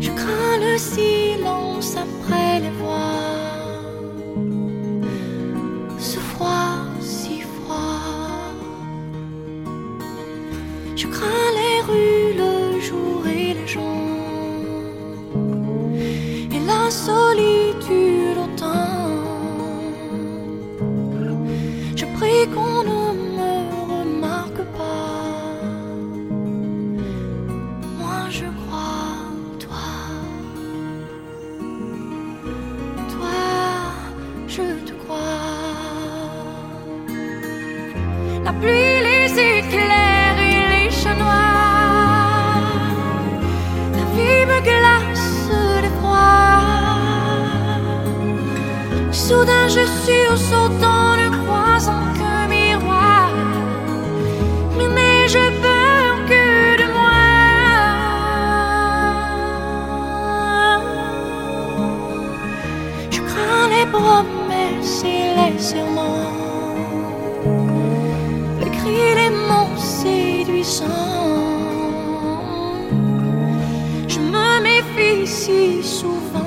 Je crains le silence après les voix. Ce froid, si froid. Je crains les rues, le jour et les gens. Et la solitude te crois. La pluie, les éclairs et les chats noirs. La vie me glace de froid. Soudain je sursaute en ne croisant qu'un miroir. Mais que moi Je crains les les serments. Les cris, les mots séduisants. Je me méfie si souvent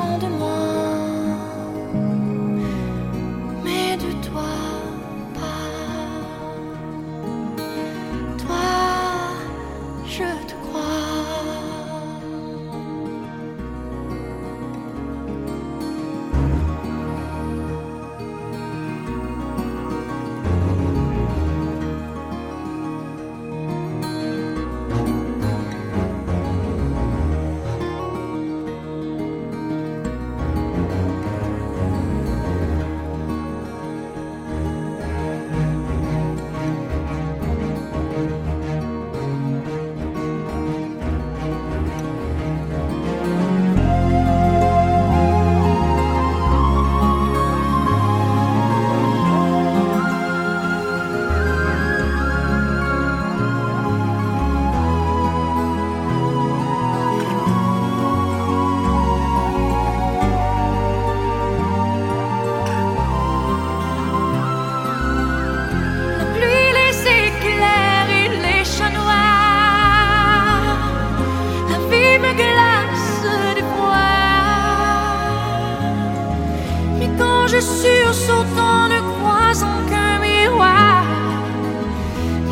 en ne croisant qu'un miroir,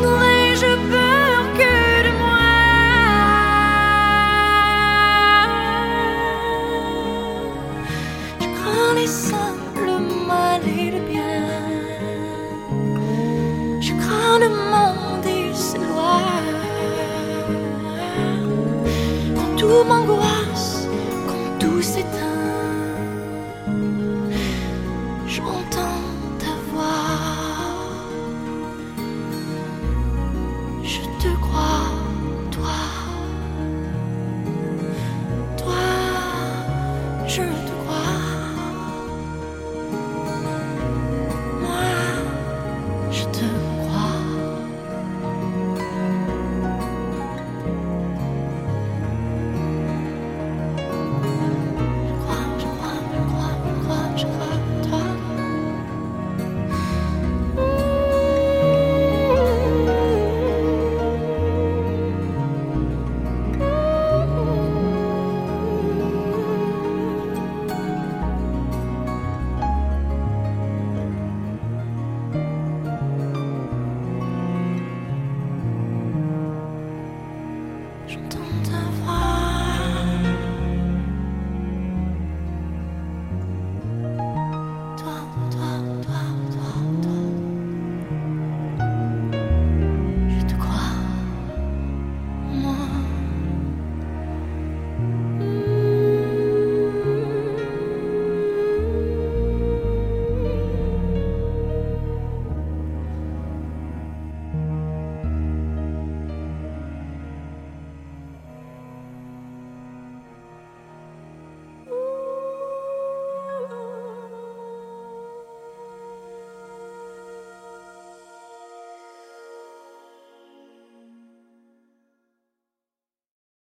n'aurais-je peur que de moi? Je crains les simples mal et le bien. Je crains le monde et ses lois. Quand tout m'angoisse, quand tout s'éteint,